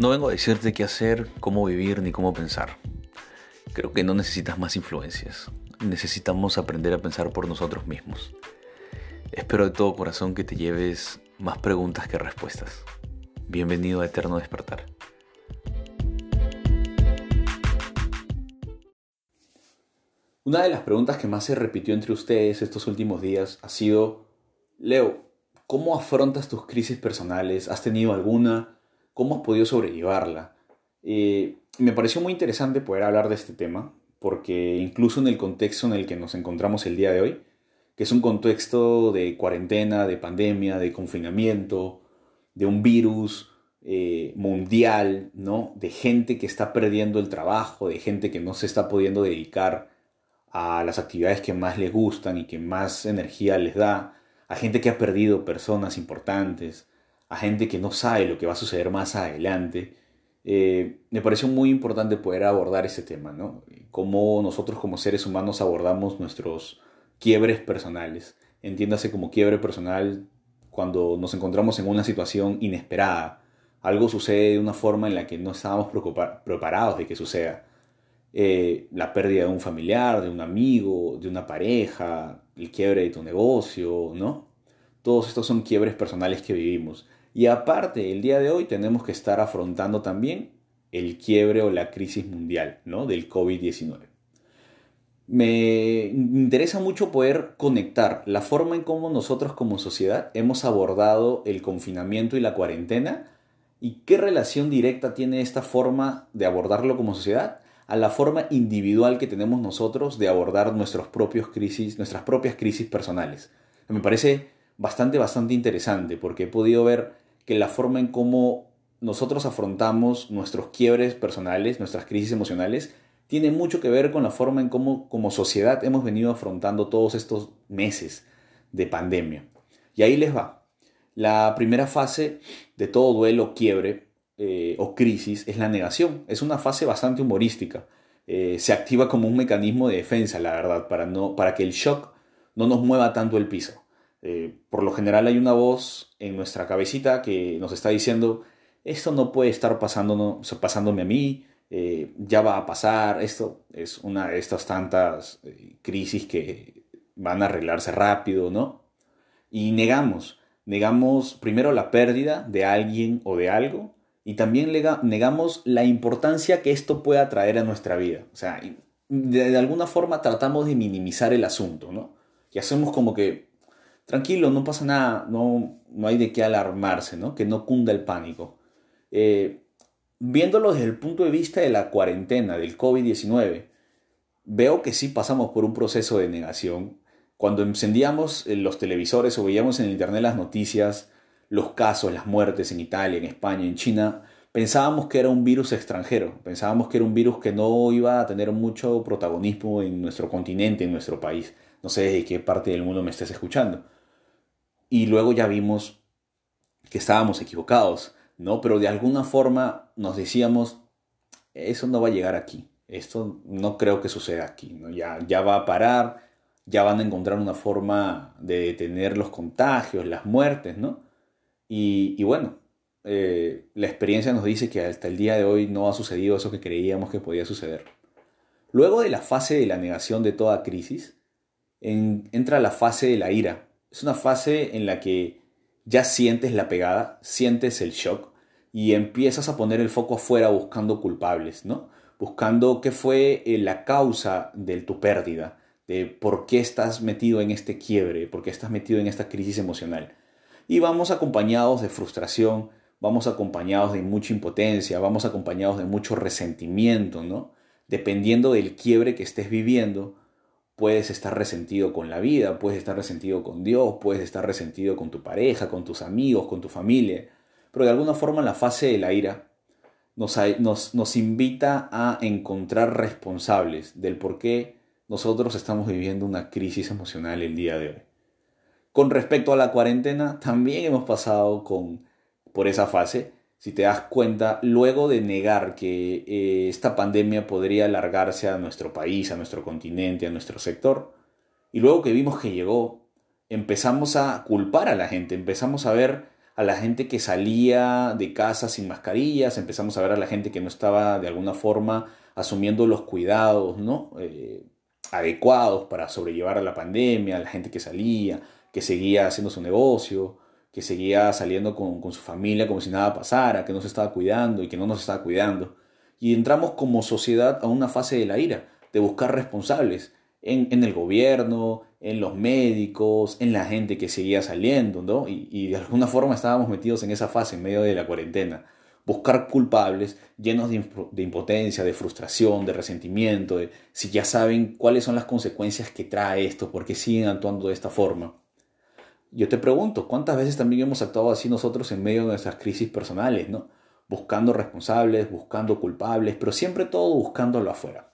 No vengo a decirte qué hacer, cómo vivir ni cómo pensar. Creo que no necesitas más influencias. Necesitamos aprender a pensar por nosotros mismos. Espero de todo corazón que te lleves más preguntas que respuestas. Bienvenido a Eterno Despertar. Una de las preguntas que más se repitió entre ustedes estos últimos días ha sido, Leo, ¿cómo afrontas tus crisis personales? ¿Has tenido alguna? ¿Cómo has podido sobrellevarla? Eh, me pareció muy interesante poder hablar de este tema, porque incluso en el contexto en el que nos encontramos el día de hoy, que es un contexto de cuarentena, de pandemia, de confinamiento, de un virus eh, mundial, ¿no? De gente que está perdiendo el trabajo, de gente que no se está pudiendo dedicar a las actividades que más les gustan y que más energía les da, a gente que ha perdido personas importantes, a gente que no sabe lo que va a suceder más adelante, eh, me pareció muy importante poder abordar ese tema, ¿no? Cómo nosotros como seres humanos abordamos nuestros quiebres personales. Entiéndase como quiebre personal cuando nos encontramos en una situación inesperada. Algo sucede de una forma en la que no estábamos preparados de que suceda. Eh, la pérdida de un familiar, de un amigo, de una pareja, el quiebre de tu negocio, ¿no? Todos estos son quiebres personales que vivimos. Y aparte, el día de hoy tenemos que estar afrontando también el quiebre o la crisis mundial ¿no? del COVID-19. Me interesa mucho poder conectar la forma en cómo nosotros como sociedad hemos abordado el confinamiento y la cuarentena y qué relación directa tiene esta forma de abordarlo como sociedad a la forma individual que tenemos nosotros de abordar nuestros propios crisis, nuestras propias crisis personales. Me parece bastante, bastante interesante porque he podido ver que la forma en cómo nosotros afrontamos nuestros quiebres personales, nuestras crisis emocionales, tiene mucho que ver con la forma en cómo como sociedad hemos venido afrontando todos estos meses de pandemia. Y ahí les va. La primera fase de todo duelo, quiebre eh, o crisis es la negación. Es una fase bastante humorística. Eh, se activa como un mecanismo de defensa, la verdad, para, no, para que el shock no nos mueva tanto el piso. Eh, por lo general hay una voz en nuestra cabecita que nos está diciendo, esto no puede estar pasándome a mí, eh, ya va a pasar, esto es una de estas tantas eh, crisis que van a arreglarse rápido, ¿no? Y negamos, negamos primero la pérdida de alguien o de algo y también negamos la importancia que esto pueda traer a nuestra vida. O sea, de, de alguna forma tratamos de minimizar el asunto, ¿no? Y hacemos como que tranquilo, no pasa nada, no, no hay de qué alarmarse, ¿no? Que no cunda el pánico. Eh, viéndolo desde el punto de vista de la cuarentena, del COVID-19, veo que sí pasamos por un proceso de negación. Cuando encendíamos eh, los televisores o veíamos en internet las noticias, los casos, las muertes en Italia, en España, en China, pensábamos que era un virus extranjero, pensábamos que era un virus que no iba a tener mucho protagonismo en nuestro continente, en nuestro país. No sé de qué parte del mundo me estés escuchando y luego ya vimos que estábamos equivocados, ¿no? Pero de alguna forma nos decíamos, eso no va a llegar aquí, esto no creo que suceda aquí. Ya, ya va a parar, ya van a encontrar una forma de detener los contagios, las muertes, ¿no? Y, bueno, eh, la experiencia nos dice que hasta el día de hoy no ha sucedido eso que creíamos que podía suceder. Luego de la fase de la negación de toda crisis, entra la fase de la ira, es una fase en la que ya sientes la pegada, sientes el shock y empiezas a poner el foco afuera buscando culpables, ¿no? Buscando qué fue eh, la causa de tu pérdida, de por qué estás metido en este quiebre, por qué estás metido en esta crisis emocional. Y vamos acompañados de frustración, vamos acompañados de mucha impotencia, vamos acompañados de mucho resentimiento, ¿no? Dependiendo del quiebre que estés viviendo, puedes estar resentido con la vida, puedes estar resentido con Dios, puedes estar resentido con tu pareja, con tus amigos, con tu familia, pero de alguna forma la fase de la ira nos, invita a encontrar responsables del por qué nosotros estamos viviendo una crisis emocional el día de hoy. Con respecto a la cuarentena, también hemos pasado por esa fase si te das cuenta, luego de negar que eh, esta pandemia podría alargarse a nuestro país, a nuestro continente, a nuestro sector, y luego que vimos que llegó, empezamos a culpar a la gente, empezamos a ver a la gente que salía de casa sin mascarillas, empezamos a ver a la gente que no estaba de alguna forma asumiendo los cuidados ¿no? Eh, adecuados para sobrellevar a la pandemia, a la gente que salía, que seguía haciendo su negocio, que seguía saliendo con, con su familia como si nada pasara, que no se estaba cuidando y que no nos estaba cuidando. Y entramos como sociedad a una fase de la ira, de buscar responsables en, en el gobierno, en los médicos, en la gente que seguía saliendo, ¿no? Y, y, de alguna forma estábamos metidos en esa fase en medio de la cuarentena. Buscar culpables llenos de, de, impotencia, de frustración, de resentimiento, de si ya saben cuáles son las consecuencias que trae esto, porque siguen actuando de esta forma. Yo te pregunto, ¿cuántas veces también hemos actuado así nosotros en medio de nuestras crisis personales, ¿no? Buscando responsables, buscando culpables, pero siempre todo buscándolo afuera.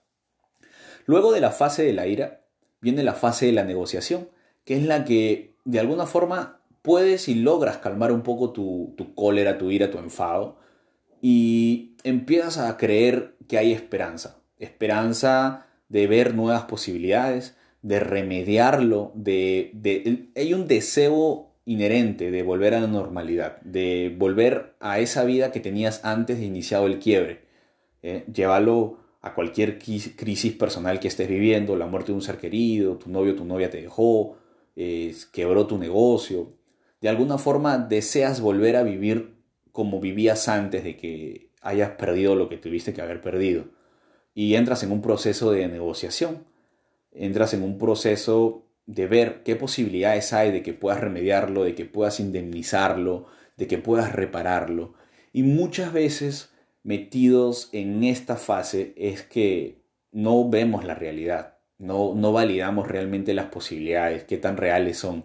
Luego de la fase de la ira, viene la fase de la negociación, que es la que de alguna forma puedes y logras calmar un poco tu, tu cólera, tu ira, tu enfado, y empiezas a creer que hay esperanza. Esperanza de ver nuevas posibilidades, de remediarlo, de, de, hay un deseo inherente de volver a la normalidad, de volver a esa vida que tenías antes de iniciado el quiebre. ¿eh? Llévalo a cualquier crisis personal que estés viviendo, la muerte de un ser querido, tu novio o tu novia te dejó, eh, quebró tu negocio. De alguna forma deseas volver a vivir como vivías antes de que hayas perdido lo que tuviste que haber perdido. Y entras en un proceso de negociación, entras en un proceso de ver qué posibilidades hay de que puedas remediarlo, de que puedas indemnizarlo, de que puedas repararlo. Y muchas veces metidos en esta fase es que no vemos la realidad, no, no validamos realmente las posibilidades, qué tan reales son.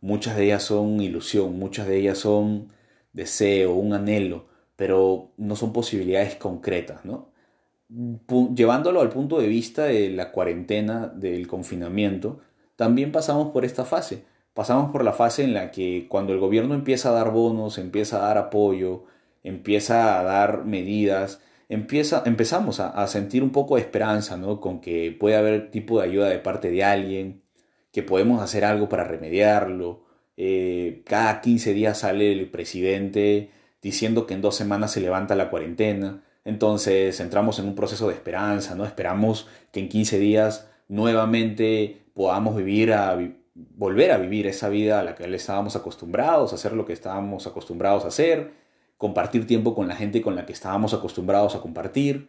Muchas de ellas son ilusión, muchas de ellas son deseo, un anhelo, pero no son posibilidades concretas, ¿no? Llevándolo al punto de vista de la cuarentena, del confinamiento, también pasamos por esta fase. Pasamos por la fase en la que cuando el gobierno empieza a dar bonos, empieza a dar apoyo, empieza a dar medidas, empieza, empezamos a, sentir un poco de esperanza, ¿no? Con que puede haber tipo de ayuda de parte de alguien, que podemos hacer algo para remediarlo. Eh, cada 15 días sale el presidente diciendo que en dos semanas se levanta la cuarentena. Entonces entramos en un proceso de esperanza, ¿no? Esperamos que en 15 días nuevamente podamos vivir a, volver a vivir esa vida a la que estábamos acostumbrados, hacer lo que estábamos acostumbrados a hacer, compartir tiempo con la gente con la que estábamos acostumbrados a compartir.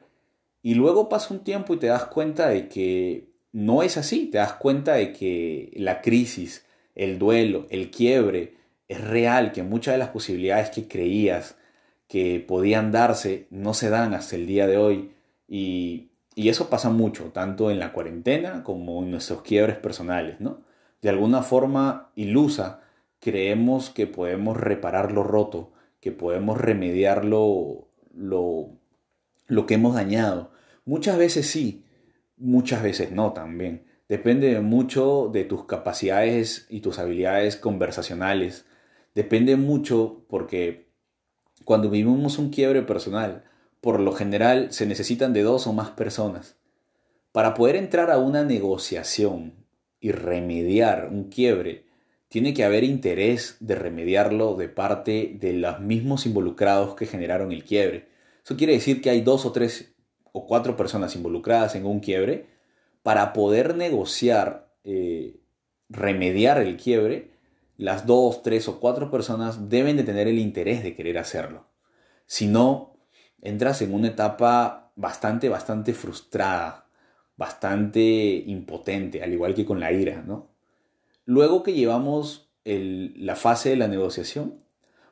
Y luego pasa un tiempo y te das cuenta de que no es así, te das cuenta de que la crisis, el duelo, el quiebre es real, que muchas de las posibilidades que creías que podían darse no se dan hasta el día de hoy. Y, y eso pasa mucho, tanto en la cuarentena como en nuestros quiebres personales, ¿no? De alguna forma ilusa, creemos que podemos reparar lo roto, que podemos remediar lo, lo, lo que hemos dañado. Muchas veces sí, muchas veces no también. Depende mucho de tus capacidades y tus habilidades conversacionales. Depende mucho porque cuando vivimos un quiebre personal, por lo general se necesitan de dos o más personas. Para poder entrar a una negociación y remediar un quiebre, tiene que haber interés de remediarlo de parte de los mismos involucrados que generaron el quiebre. Eso quiere decir que hay dos o tres o cuatro personas involucradas en un quiebre para poder negociar, eh, remediar el quiebre. Las dos, tres o cuatro personas deben de tener el interés de querer hacerlo. Si no, entras en una etapa bastante, bastante frustrada, bastante impotente, al igual que con la ira, ¿no? Luego que llevamos la fase de la negociación,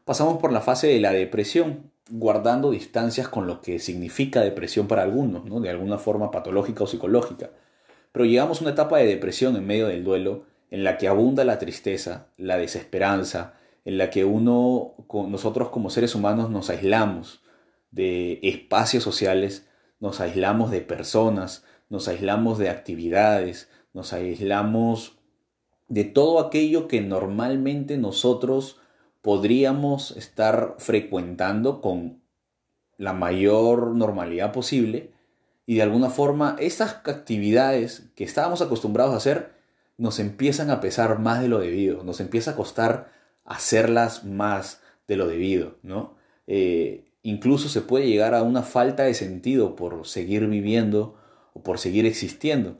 pasamos por la fase de la depresión, guardando distancias con lo que significa depresión para algunos, ¿no? de alguna forma patológica o psicológica. Pero llegamos a una etapa de depresión en medio del duelo, en la que abunda la tristeza, la desesperanza, en la que uno, nosotros como seres humanos nos aislamos de espacios sociales, nos aislamos de personas, nos aislamos de actividades, nos aislamos de todo aquello que normalmente nosotros podríamos estar frecuentando con la mayor normalidad posible. Y de alguna forma estas actividades que estábamos acostumbrados a hacer nos empiezan a pesar más de lo debido, nos empieza a costar hacerlas más, de lo debido, ¿no? Eh, incluso se puede llegar a una falta de sentido por seguir viviendo o por seguir existiendo,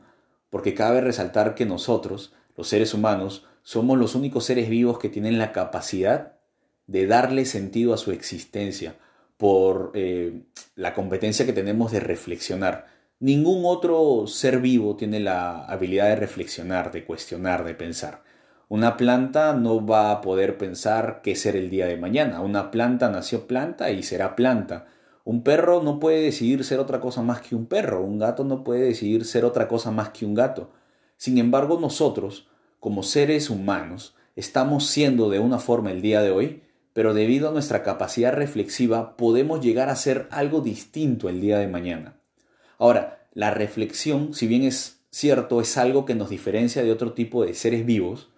porque cabe resaltar que nosotros, los seres humanos, somos los únicos seres vivos que tienen la capacidad de darle sentido a su existencia por eh, la competencia que tenemos de reflexionar. Ningún otro ser vivo tiene la habilidad de reflexionar, de cuestionar, de pensar. Una planta no va a poder pensar qué ser el día de mañana. Una planta nació planta y será planta. Un perro no puede decidir ser otra cosa más que un perro. Un gato no puede decidir ser otra cosa más que un gato. Sin embargo, nosotros, como seres humanos, estamos siendo de una forma el día de hoy, pero debido a nuestra capacidad reflexiva podemos llegar a ser algo distinto el día de mañana. Ahora, la reflexión, si bien es cierto, es algo que nos diferencia de otro tipo de seres vivos,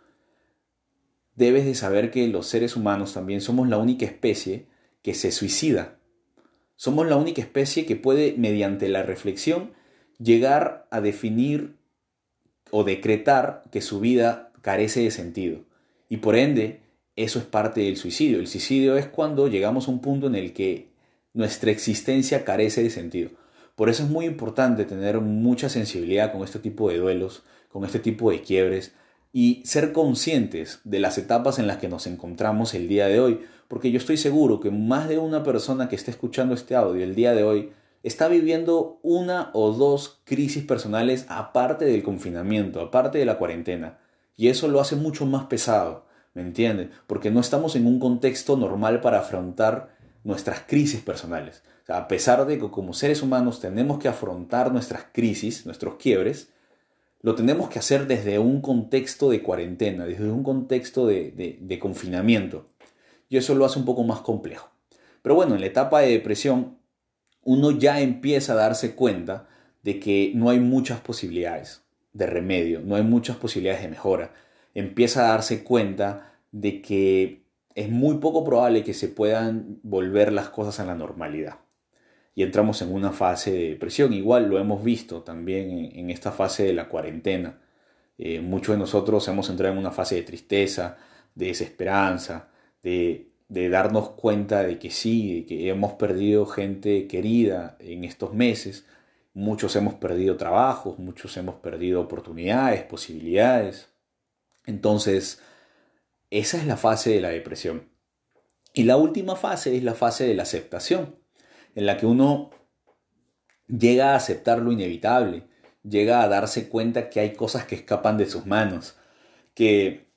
debes de saber que los seres humanos también somos la única especie que se suicida. Somos la única especie que puede, mediante la reflexión, llegar a definir o decretar que su vida carece de sentido. Y por ende, eso es parte del suicidio. El suicidio es cuando llegamos a un punto en el que nuestra existencia carece de sentido. Por eso es muy importante tener mucha sensibilidad con este tipo de duelos, con este tipo de quiebres, y ser conscientes de las etapas en las que nos encontramos el día de hoy, porque yo estoy seguro que más de una persona que esté escuchando este audio el día de hoy está viviendo una o dos crisis personales aparte del confinamiento, aparte de la cuarentena, y eso lo hace mucho más pesado, ¿me entiendes? Porque no estamos en un contexto normal para afrontar nuestras crisis personales. A pesar de que como seres humanos tenemos que afrontar nuestras crisis, nuestros quiebres, lo tenemos que hacer desde un contexto de cuarentena, desde un contexto de, confinamiento. Y eso lo hace un poco más complejo. Pero bueno, en la etapa de depresión, uno ya empieza a darse cuenta de que no hay muchas posibilidades de remedio, no hay muchas posibilidades de mejora. Empieza a darse cuenta de que es muy poco probable que se puedan volver las cosas a la normalidad y entramos en una fase de depresión. Igual lo hemos visto también en, esta fase de la cuarentena. Eh, muchos de nosotros hemos entrado en una fase de tristeza, de desesperanza, de, de darnos cuenta de que sí, de que hemos perdido gente querida en estos meses. Muchos hemos perdido trabajos, muchos hemos perdido oportunidades, posibilidades. Entonces, esa es la fase de la depresión. Y la última fase es la fase de la aceptación en la que uno llega a aceptar lo inevitable, llega a darse cuenta que hay cosas que escapan de sus manos, que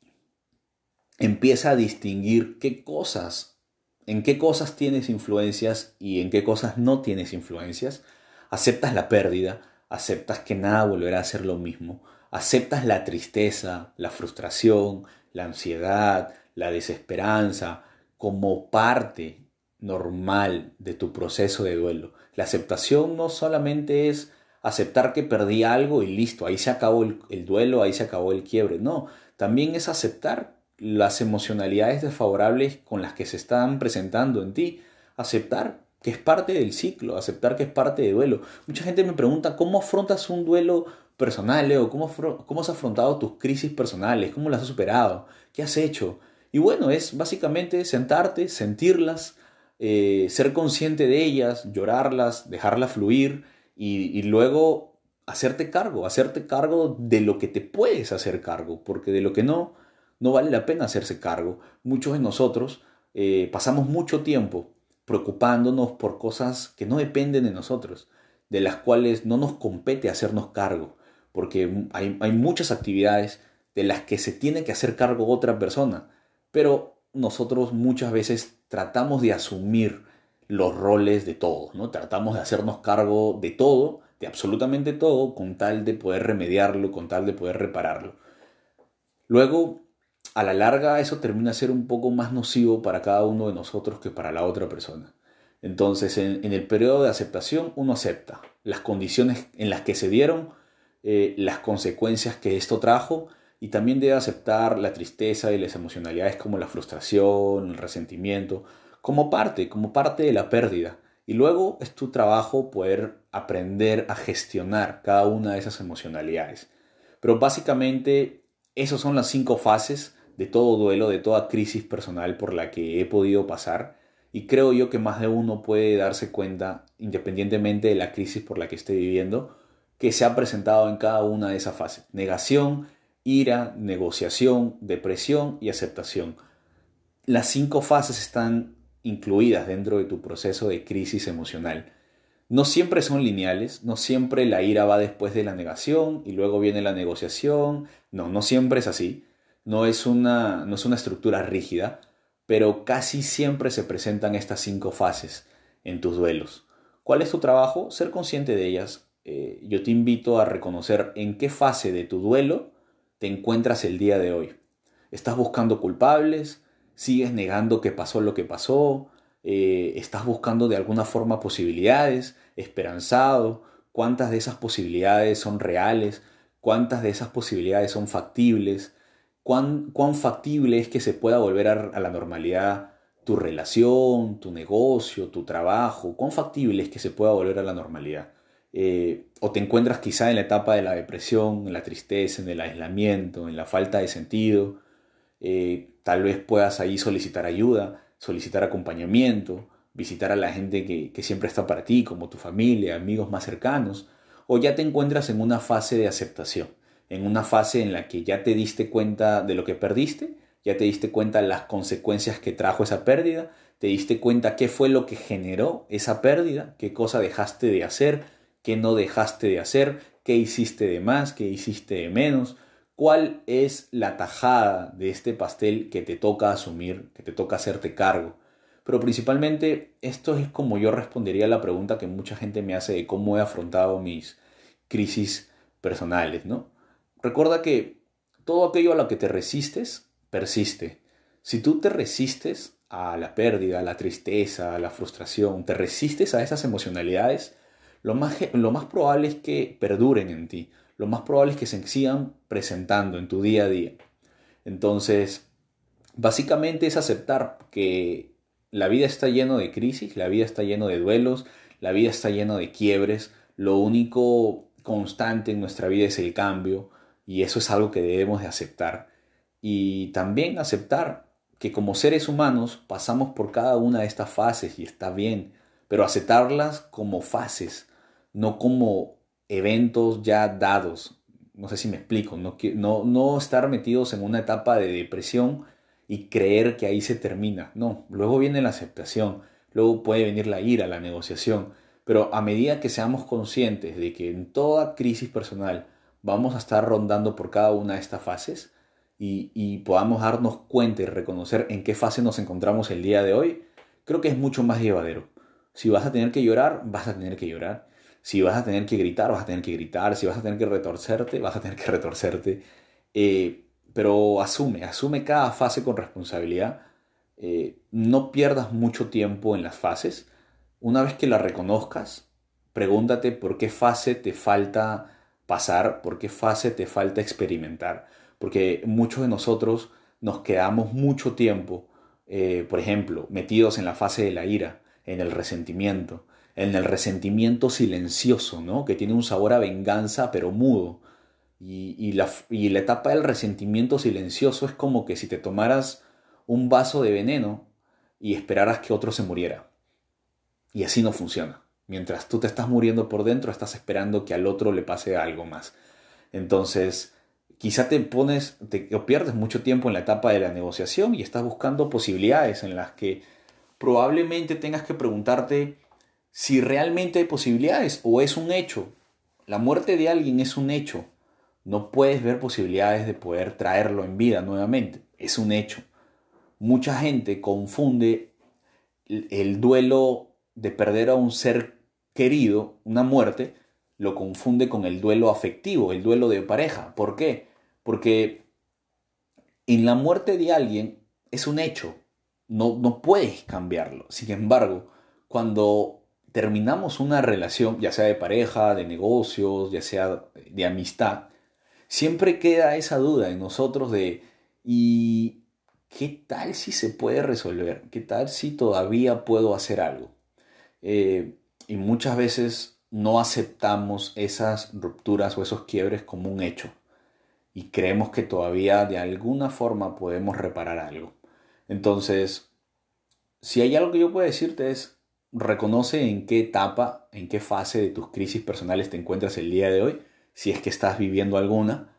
empieza a distinguir qué cosas, en qué cosas tienes influencias y en qué cosas no tienes influencias, aceptas la pérdida, aceptas que nada volverá a ser lo mismo, aceptas la tristeza, la frustración, la ansiedad, la desesperanza como parte normal de tu proceso de duelo. La aceptación no solamente es aceptar que perdí algo y listo, ahí se acabó el, duelo, ahí se acabó el quiebre. No, también es aceptar las emocionalidades desfavorables con las que se están presentando en ti. Aceptar que es parte del ciclo, aceptar que es parte del duelo. Mucha gente me pregunta, ¿cómo afrontas un duelo personal, Leo? ¿Cómo, ¿Cómo has afrontado tus crisis personales? ¿Cómo las has superado? ¿Qué has hecho? Y bueno, es básicamente sentarte, sentirlas, eh, ser consciente de ellas, llorarlas, dejarlas fluir y, luego hacerte cargo, hacerte cargo de lo que te puedes hacer cargo, porque de lo que no, no vale la pena hacerse cargo. Muchos de nosotros eh, pasamos mucho tiempo preocupándonos por cosas que no dependen de nosotros, de las cuales no nos compete hacernos cargo, porque hay, hay muchas actividades de las que se tiene que hacer cargo otra persona, pero nosotros muchas veces tratamos de asumir los roles de todos, ¿no? Tratamos de hacernos cargo de todo, de absolutamente todo, con tal de poder remediarlo, con tal de poder repararlo. Luego, a la larga, eso termina ser un poco más nocivo para cada uno de nosotros que para la otra persona. Entonces, en, el periodo de aceptación, uno acepta las condiciones en las que se dieron, eh, las consecuencias que esto trajo y también debe aceptar la tristeza y las emocionalidades como la frustración, el resentimiento, como parte, como parte de la pérdida. Y luego es tu trabajo poder aprender a gestionar cada una de esas emocionalidades. Pero básicamente esas son las cinco fases de todo duelo, de toda crisis personal por la que he podido pasar. Y creo yo que más de uno puede darse cuenta, independientemente de la crisis por la que esté viviendo, que se ha presentado en cada una de esas fases. Negación, ira, negociación, depresión y aceptación. Las cinco fases están incluidas dentro de tu proceso de crisis emocional. No siempre son lineales, no siempre la ira va después de la negación y luego viene la negociación. No, no siempre es así. No es una, no es una estructura rígida, pero casi siempre se presentan estas cinco fases en tus duelos. ¿Cuál es tu trabajo? Ser consciente de ellas. Eh, yo te invito a reconocer en qué fase de tu duelo te encuentras el día de hoy. ¿Estás buscando culpables? ¿Sigues negando que pasó lo que pasó? Eh, ¿Estás buscando de alguna forma posibilidades? ¿Esperanzado? ¿Cuántas de esas posibilidades son reales? ¿Cuántas de esas posibilidades son factibles? cuán, factible es que se pueda volver a, la normalidad tu relación, tu negocio, tu trabajo, cuán factible es que se pueda volver a la normalidad. Eh, o te encuentras quizá en la etapa de la depresión, en la tristeza, en el aislamiento, en la falta de sentido. Eh, tal vez puedas ahí solicitar ayuda, solicitar acompañamiento, visitar a la gente que, que siempre está para ti, como tu familia, amigos más cercanos, o ya te encuentras en una fase de aceptación en una fase en la que ya te diste cuenta de lo que perdiste, ya te diste cuenta de las consecuencias que trajo esa pérdida, te diste cuenta qué fue lo que generó esa pérdida, qué cosa dejaste de hacer, qué no dejaste de hacer, qué hiciste de más, qué hiciste de menos, cuál es la tajada de este pastel que te toca asumir, que te toca hacerte cargo. Pero principalmente esto es como yo respondería a la pregunta que mucha gente me hace de cómo he afrontado mis crisis personales, ¿no? Recuerda que todo aquello a lo que te resistes, persiste. Si tú te resistes a la pérdida, a la tristeza, a la frustración, te resistes a esas emocionalidades, lo más, lo más probable es que perduren en ti, lo más probable es que se sigan presentando en tu día a día. Entonces, básicamente es aceptar que la vida está lleno de crisis, la vida está lleno de duelos, la vida está lleno de quiebres, lo único constante en nuestra vida es el cambio, y eso es algo que debemos de aceptar. Y también aceptar que como seres humanos pasamos por cada una de estas fases y está bien, pero aceptarlas como fases, no como eventos ya dados. No sé si me explico, no, no, no estar metidos en una etapa de depresión y creer que ahí se termina. No, luego viene la aceptación, luego puede venir la ira, la negociación, pero a medida que seamos conscientes de que en toda crisis personal vamos a estar rondando por cada una de estas fases y, podamos darnos cuenta y reconocer en qué fase nos encontramos el día de hoy, creo que es mucho más llevadero. Si vas a tener que llorar, vas a tener que llorar. Si vas a tener que gritar, vas a tener que gritar. Si vas a tener que retorcerte, vas a tener que retorcerte. Eh, pero asume, asume cada fase con responsabilidad. Eh, no pierdas mucho tiempo en las fases. Una vez que la reconozcas, pregúntate por qué fase te falta pasar, por qué fase te falta experimentar. Porque muchos de nosotros nos quedamos mucho tiempo, eh, por ejemplo, metidos en la fase de la ira, en el resentimiento, en el resentimiento silencioso, ¿no? que tiene un sabor a venganza pero mudo. Y, la, y la etapa del resentimiento silencioso es como que si te tomaras un vaso de veneno y esperaras que otro se muriera. Y así no funciona. Mientras tú te estás muriendo por dentro, estás esperando que al otro le pase algo más. Entonces, quizá te pones, te, o pierdes mucho tiempo en la etapa de la negociación y estás buscando posibilidades en las que probablemente tengas que preguntarte si realmente hay posibilidades o es un hecho. La muerte de alguien es un hecho. No puedes ver posibilidades de poder traerlo en vida nuevamente. Es un hecho. Mucha gente confunde el duelo de perder a un ser querido, una muerte, lo confunde con el duelo afectivo, el duelo de pareja. ¿Por qué? Porque en la muerte de alguien es un hecho, no, no puedes cambiarlo. Sin embargo, cuando terminamos una relación, ya sea de pareja, de negocios, ya sea de amistad, siempre queda esa duda en nosotros de ¿y qué tal si se puede resolver? ¿Qué tal si todavía puedo hacer algo? Eh, y muchas veces no aceptamos esas rupturas o esos quiebres como un hecho. y creemos que todavía de alguna forma podemos reparar algo. Entonces, si hay algo que yo puedo decirte es, reconoce en qué etapa, en qué fase de tus crisis personales te encuentras el día de hoy, si es que estás viviendo alguna.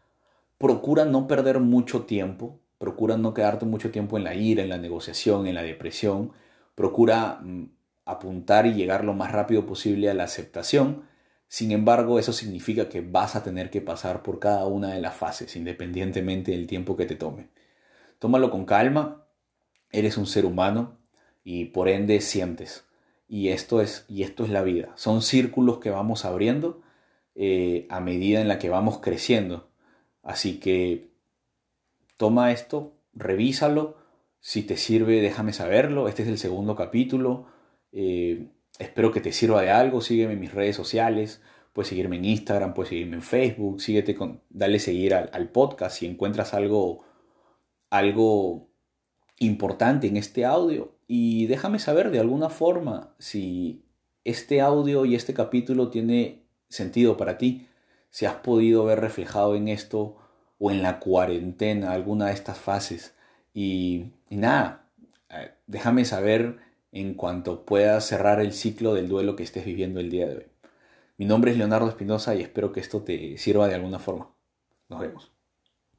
Procura no perder mucho tiempo, procura no quedarte mucho tiempo en la ira, en la negociación, en la depresión. Procura mm, apuntar y llegar lo más rápido posible a la aceptación. Sin embargo, eso significa que vas a tener que pasar por cada una de las fases, independientemente del tiempo que te tome. Tómalo con calma, eres un ser humano y por ende sientes. Y esto es, y esto es la vida. Son círculos que vamos abriendo eh, a medida en la que vamos creciendo. Así que toma esto, revísalo. Si te sirve, déjame saberlo. Este es el segundo capítulo eh, espero que te sirva de algo. Sígueme en mis redes sociales. Puedes seguirme en Instagram, puedes seguirme en Facebook. Síguete con, dale seguir al, podcast si encuentras algo, algo importante en este audio. Y déjame saber de alguna forma si este audio y este capítulo tiene sentido para ti. Si has podido ver reflejado en esto o en la cuarentena alguna de estas fases. Y, nada, eh, déjame saber en cuanto puedas cerrar el ciclo del duelo que estés viviendo el día de hoy. Mi nombre es Leonardo Espinosa y espero que esto te sirva de alguna forma. Nos vemos.